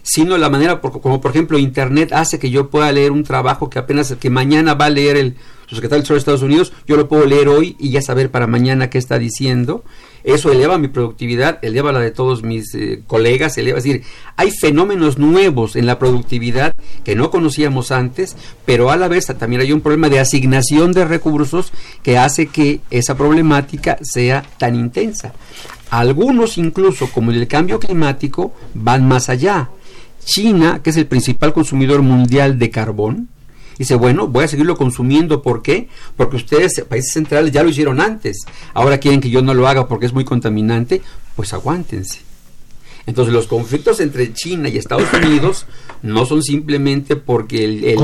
Speaker 8: sino la manera por- como por ejemplo Internet hace que yo pueda leer un trabajo que apenas que mañana va a leer el subsecretario del Tesoro de Estados Unidos, yo lo puedo leer hoy y ya saber para mañana qué está diciendo. Eso eleva mi productividad, eleva la de todos mis eh, colegas, eleva, es decir, hay fenómenos nuevos en la productividad que no conocíamos antes, pero a la vez también hay un problema de asignación de recursos que hace que esa problemática sea tan intensa. Algunos incluso, como el cambio climático, van más allá. China, que es el principal consumidor mundial de carbón, dice, bueno, voy a seguirlo consumiendo. ¿Por qué? Porque ustedes, países centrales, ya lo hicieron antes. Ahora quieren que yo no lo haga porque es muy contaminante. Pues aguántense. Entonces los conflictos entre China y Estados *coughs* Unidos no son simplemente porque el, el-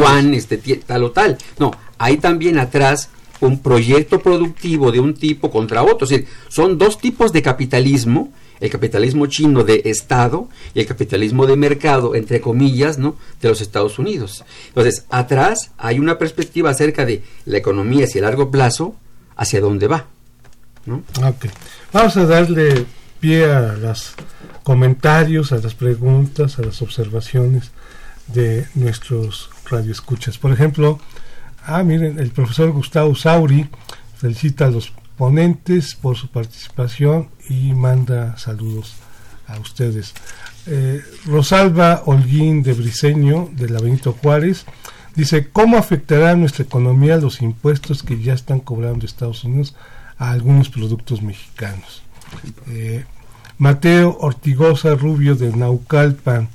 Speaker 8: yuan este, tal o tal. No, hay también atrás un proyecto productivo de un tipo contra otro. Es decir, son dos tipos de capitalismo. El capitalismo chino de Estado y el capitalismo de mercado, entre comillas, ¿no? de los Estados Unidos. Entonces, atrás hay una perspectiva acerca de la economía hacia largo plazo, hacia dónde va. ¿no?
Speaker 5: Ok. Vamos a darle pie a los comentarios, a las preguntas, a las observaciones de nuestros radioescuchas. Por ejemplo, ah, miren, el profesor Gustavo Sauri felicita a los ponentes por su participación y manda saludos a ustedes. Eh, Rosalba Holguín de Briseño, de la Benito Juárez, dice, ¿cómo afectará a nuestra economía los impuestos que ya están cobrando Estados Unidos a algunos productos mexicanos? Eh, Mateo Ortigosa Rubio de Naucalpan,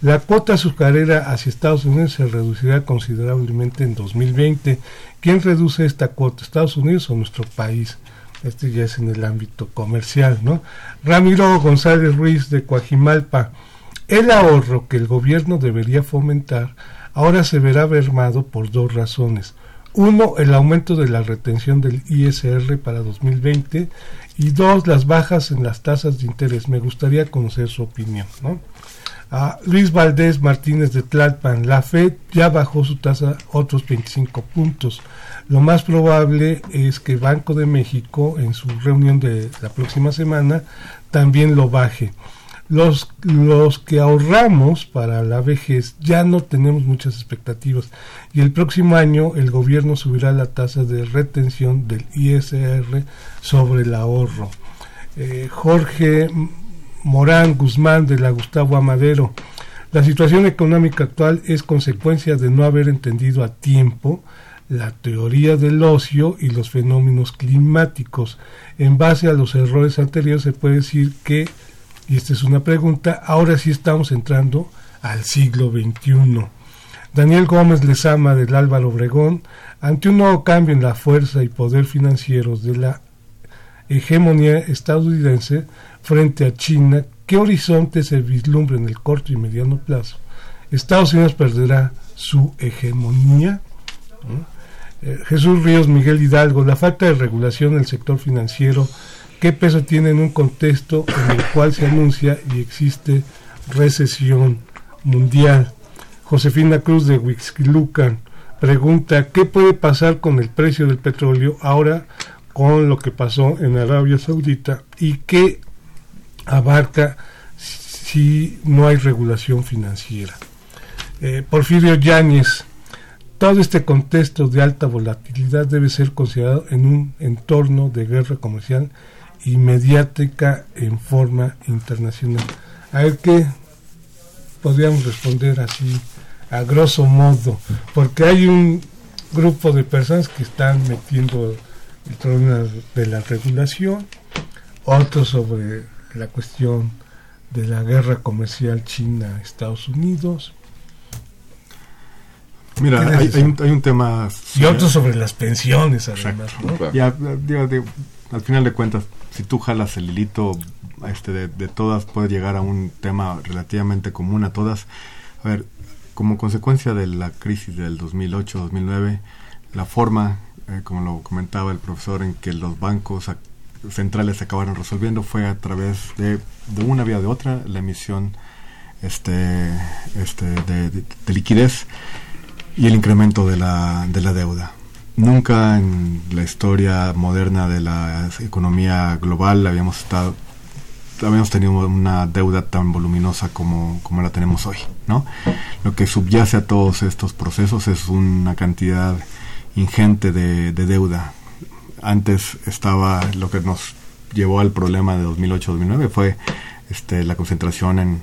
Speaker 5: la cuota azucarera hacia Estados Unidos se reducirá considerablemente en 2020. ¿Quién reduce esta cuota, Estados Unidos o nuestro país? Este ya es en el ámbito comercial, ¿no? Ramiro González Ruiz de Coajimalpa, el ahorro que el gobierno debería fomentar ahora se verá mermado por dos razones. Uno, el aumento de la retención del ISR para 2020 y dos, las bajas en las tasas de interés. Me gustaría conocer su opinión, ¿no? Luis Valdés Martínez de Tlalpan, la Fed ya bajó su tasa otros 25 puntos. Lo más probable es que Banco de México en su reunión de la próxima semana también lo baje. Los, los que ahorramos para la vejez ya no tenemos muchas expectativas y el próximo año el gobierno subirá la tasa de retención del ISR sobre el ahorro. Eh, Jorge Morán Guzmán de la Gustavo Amadero. La situación económica actual es consecuencia de no haber entendido a tiempo la teoría del ocio y los fenómenos climáticos. En base a los errores anteriores se puede decir que, y esta es una pregunta, ahora sí estamos entrando al siglo XXI. Daniel Gómez Lezama del Álvaro Obregón, ante un nuevo cambio en la fuerza y poder financieros de la hegemonía estadounidense frente a China, ¿qué horizonte se vislumbra en el corto y mediano plazo? ¿Estados Unidos perderá su hegemonía? Eh, Jesús Ríos Miguel Hidalgo, la falta de regulación en el sector financiero, ¿qué peso tiene en un contexto en el cual se anuncia y existe recesión mundial? Josefina Cruz de Huixquilucan pregunta, ¿qué puede pasar con el precio del petróleo ahora con lo que pasó en Arabia Saudita y qué abarca si no hay regulación financiera? Eh, Porfirio Yáñez, todo este contexto de alta volatilidad debe ser considerado en un entorno de guerra comercial y mediática en forma internacional. A ver qué podríamos responder así a grosso modo, porque hay un grupo de personas que están metiendo el problema de la regulación, otros sobre la cuestión de la guerra comercial China-Estados Unidos.
Speaker 6: Mira, hay, hay, un, hay, un, tema...
Speaker 5: Y otros sobre las pensiones, además.
Speaker 6: al final de cuentas, si tú jalas el hilito este, de, de todas, puede llegar a un tema relativamente común a todas. A ver, como consecuencia de la crisis del 2008-2009, la forma, eh, como lo comentaba el profesor, en que los bancos centrales acabaron resolviendo fue a través de, de una vía o de otra, la emisión este, este, de, de, de, liquidez y el incremento de la, de la deuda. Nunca en la historia moderna de la economía global habíamos estado habíamos tenido una deuda tan voluminosa como, como la tenemos hoy, ¿no? Lo que subyace a todos estos procesos es una cantidad ingente de, de deuda. Antes estaba lo que nos llevó al problema de 2008-2009 fue este, la concentración en,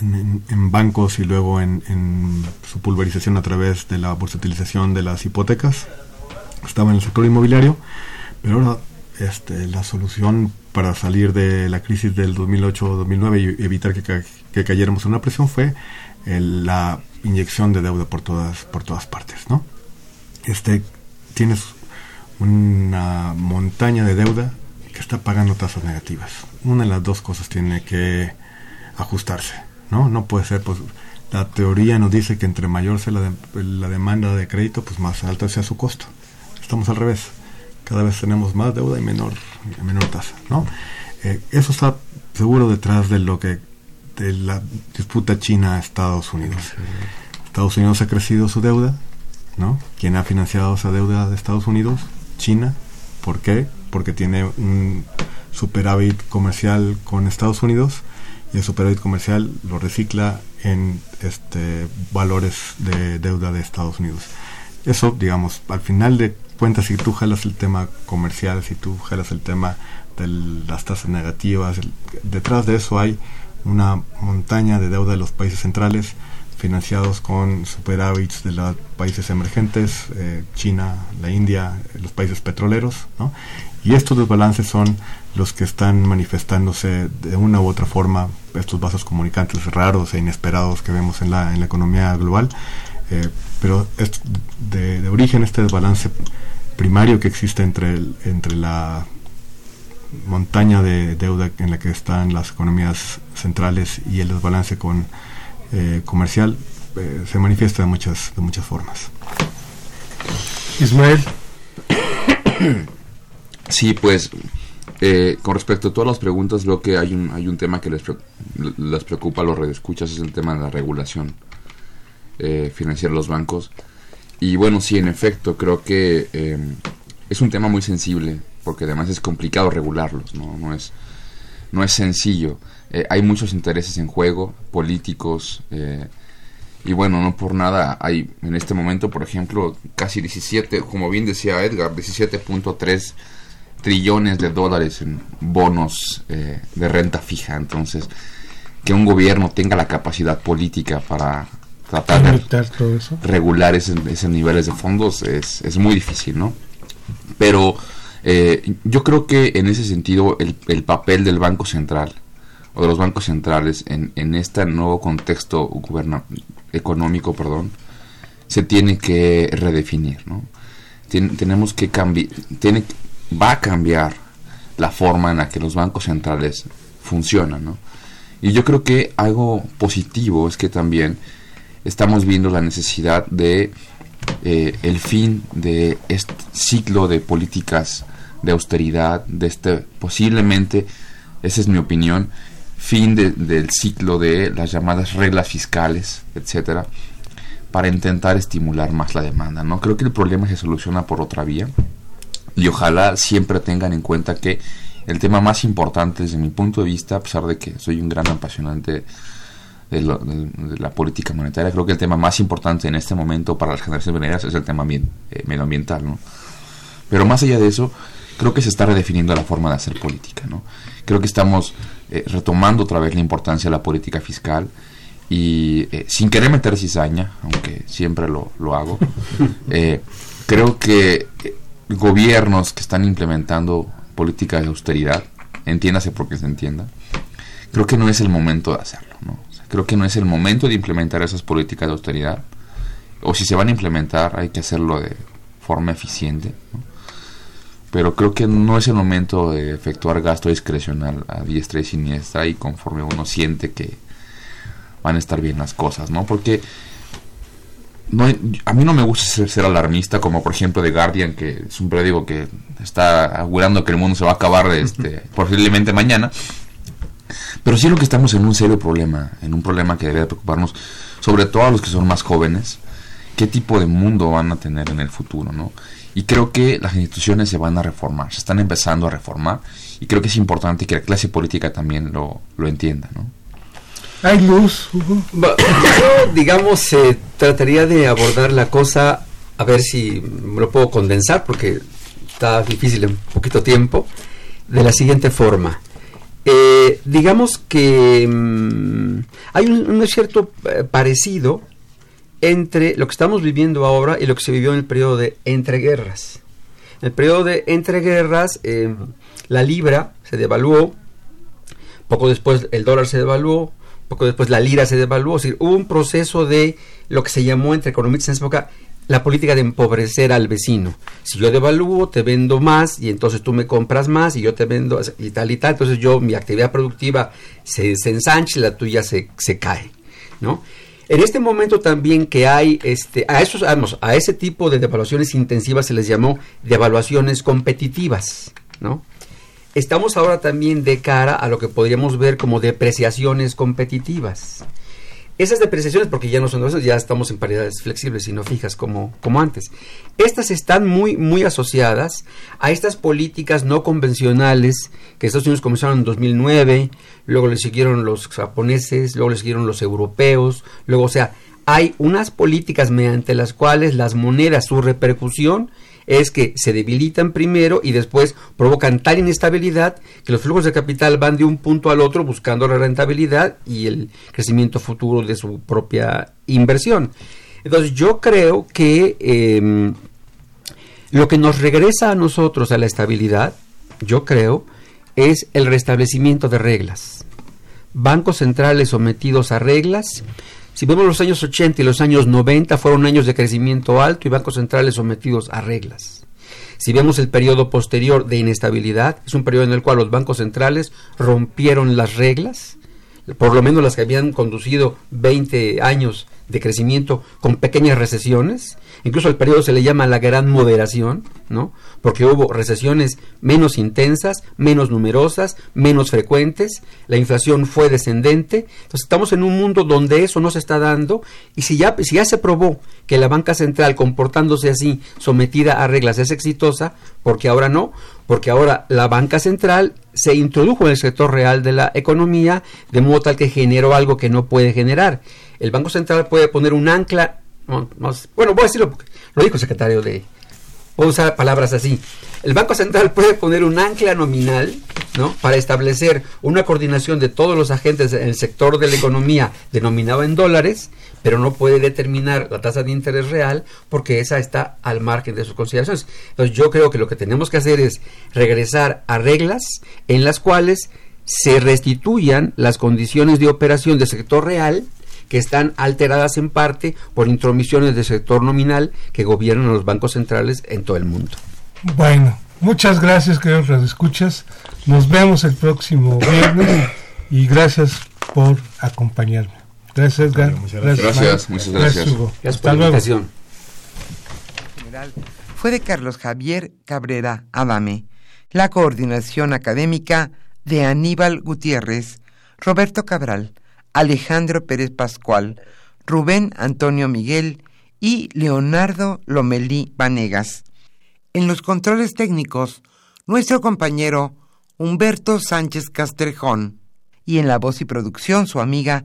Speaker 6: en, bancos y luego en, su pulverización a través de la bursatilización de las hipotecas. Estaba en el sector inmobiliario, pero ahora este, la solución para salir de la crisis del 2008-2009 y evitar que, ca que, cayéramos en una presión fue el, la inyección de deuda por todas por todas partes, ¿no? Este tienes una montaña de deuda que está pagando tasas negativas. Una de las dos cosas tiene que ajustarse, ¿no? No puede ser pues la teoría nos dice que entre mayor sea la, de, la demanda de crédito, pues más alto sea su costo. Estamos al revés cada vez tenemos más deuda y menor, menor tasa, ¿no? Eh, eso está seguro detrás de lo que de la disputa China-Estados Unidos. Estados Unidos ha crecido su deuda, ¿no? ¿Quién ha financiado esa deuda de Estados Unidos? China. ¿Por qué? Porque tiene un superávit comercial con Estados Unidos y el superávit comercial lo recicla en este valores de deuda de Estados Unidos. Eso, digamos, al final de cuenta si tú jalas el tema comercial, si tú jalas el tema de las tasas negativas, el, detrás de eso hay una montaña de deuda de los países centrales financiados con superávits de los países emergentes, eh, China, la India, los países petroleros, ¿no? Y estos desbalances son los que están manifestándose de una u otra forma, estos vasos comunicantes raros e inesperados que vemos en la, en la economía global. Eh, pero es de, de, origen este desbalance primario que existe entre, el, entre la montaña de deuda en la que están las economías centrales y el desbalance con eh, comercial eh, se manifiesta de muchas de muchas formas.
Speaker 5: Ismael.
Speaker 7: Sí, pues eh, con respecto a todas las preguntas, creo que hay un, hay un tema que les, preocupa a los redescuchas, es el tema de la regulación eh, financiera de los bancos. Y bueno, sí, en efecto, creo que eh, es un tema muy sensible, porque además es complicado regularlos, no, no, es, no es sencillo. Eh, hay muchos intereses en juego, políticos, eh, y bueno, no por nada hay en este momento, por ejemplo, casi 17, como bien decía Edgar, 17.3 trillones de dólares en bonos eh, de renta fija. Entonces, que un gobierno tenga la capacidad política para tratar de
Speaker 5: todo eso?
Speaker 7: regular ese, esos niveles de fondos es, es muy difícil, ¿no? Pero eh, yo creo que en ese sentido el, el, papel del Banco Central o de los bancos centrales en, en este nuevo contexto económico, perdón, se tiene que redefinir, ¿no? tenemos que cambiar, tiene, va a cambiar la forma en la que los bancos centrales funcionan, ¿no? Y yo creo que algo positivo es que también estamos viendo la necesidad de eh, el fin de este ciclo de políticas de austeridad, de este posiblemente, esa es mi opinión, fin del ciclo de las llamadas reglas fiscales, etcétera, para intentar estimular más la demanda. No creo que el problema se soluciona por otra vía y ojalá siempre tengan en cuenta que el tema más importante desde mi punto de vista, a pesar de que soy un gran apasionante de, la política monetaria, creo que el tema más importante en este momento para las generaciones venideras es el tema eh, medioambiental, ¿no? Pero más allá de eso, creo que se está redefiniendo la forma de hacer política, ¿no? Creo que estamos eh, retomando otra vez la importancia de la política fiscal y eh, sin querer meter cizaña, aunque siempre lo, lo hago, *laughs* creo que gobiernos que están implementando políticas de austeridad, entiéndase porque se entienda, creo que no es el momento de hacerlo, ¿no? Creo que no es el momento de implementar esas políticas de austeridad. O si se van a implementar, hay que hacerlo de forma eficiente. Pero creo que no es el momento de efectuar gasto discrecional a diestra y siniestra y conforme uno siente que van a estar bien las cosas, ¿no? Porque no a mí no me gusta ser, ser, alarmista como por ejemplo The Guardian que es un periódico que está augurando que el mundo se va a acabar *laughs* este, posiblemente mañana pero sí lo que estamos en un serio problema, en un problema que debe preocuparnos, sobre todo a los que son más jóvenes, qué tipo de mundo van a tener en el futuro, ¿no? Y creo que las instituciones se van a reformar, se están empezando a reformar, y creo que es importante que la clase política también lo, lo entienda, ¿no?
Speaker 5: Hay luz.
Speaker 8: Yo, digamos, eh, trataría de abordar la cosa, a ver si me lo puedo condensar, porque está difícil en poquito tiempo, de la siguiente forma. Eh, digamos que mm, hay un, cierto eh, parecido entre lo que estamos viviendo ahora y lo que se vivió en el periodo de entreguerras. En el periodo de entreguerras, la libra se devaluó, poco después el dólar se devaluó, poco después la lira se devaluó, es decir, hubo un proceso de lo que se llamó entre economistas en esa época la política de empobrecer al vecino. Si yo devalúo, te vendo más y entonces tú me compras más y yo te vendo y tal y tal. Entonces yo, mi actividad productiva se, se ensancha y la tuya se, se cae, ¿no? En este momento también que hay, este, a esos, vamos, a ese tipo de devaluaciones intensivas se les llamó devaluaciones competitivas, ¿no? Estamos ahora también de cara a lo que podríamos ver como depreciaciones competitivas. Esas depreciaciones, porque ya no son esas, ya estamos en paridades flexibles y no fijas como, como antes. Estas están muy, muy asociadas a estas políticas no convencionales que Estados Unidos comenzaron en 2009, luego le siguieron los japoneses, luego le siguieron los europeos, luego, o sea, hay unas políticas mediante las cuales las monedas, su repercusión es que se debilitan primero y después provocan tal inestabilidad que los flujos de capital van de un punto al otro buscando la rentabilidad y el crecimiento futuro de su propia inversión. Entonces yo creo que em, lo que nos regresa a nosotros a la estabilidad, yo creo, es el restablecimiento de reglas. Bancos centrales sometidos a reglas si vemos los años 80 y los años 90 fueron años de crecimiento alto y bancos centrales sometidos a reglas. Si vemos el periodo posterior de inestabilidad, es un periodo en el cual los bancos centrales rompieron las reglas, por lo menos las que habían conducido 20 años de crecimiento con pequeñas recesiones. Incluso el periodo se le llama la gran moderación, ¿no? Porque hubo recesiones menos intensas, menos numerosas, menos frecuentes, la inflación fue descendente. Entonces estamos en un mundo donde eso no se está dando y si ya, si ya se probó que la banca central comportándose así, sometida a reglas, es exitosa, porque ahora no, porque ahora la banca central se introdujo en el sector real de la economía de modo tal que generó algo que no puede generar el Banco Central puede poner un ancla, bueno, voy a decirlo lo dijo el secretario de, voy a usar palabras así, el Banco Central puede poner un ancla nominal, ¿no? Para establecer una coordinación de todos los agentes en el sector de la economía denominado en dólares, pero no puede determinar la tasa de interés real porque esa está al margen de sus consideraciones. Entonces yo creo que lo que tenemos que hacer es regresar a reglas en las cuales se restituyan las condiciones de operación del sector real que están alteradas en parte por intromisiones del sector nominal que gobiernan los bancos centrales en todo el mundo.
Speaker 5: Bueno, muchas gracias, queridos radioescuchas. Nos vemos el próximo viernes y gracias por acompañarme. Gracias, Edgar.
Speaker 6: muchas
Speaker 7: gracias. Gracias, muchas gracias.
Speaker 5: Hugo.
Speaker 8: Gracias
Speaker 5: Hasta
Speaker 8: por la
Speaker 5: luego.
Speaker 8: invitación.
Speaker 1: general fue de Carlos Javier Cabrera Adame, la coordinación académica de Aníbal Gutiérrez, Roberto Cabral, Alejandro Pérez Pascual, Rubén Antonio Miguel y Leonardo Lomelí Vanegas. En los controles técnicos, nuestro compañero Humberto Sánchez Castrejón y en la voz y producción su amiga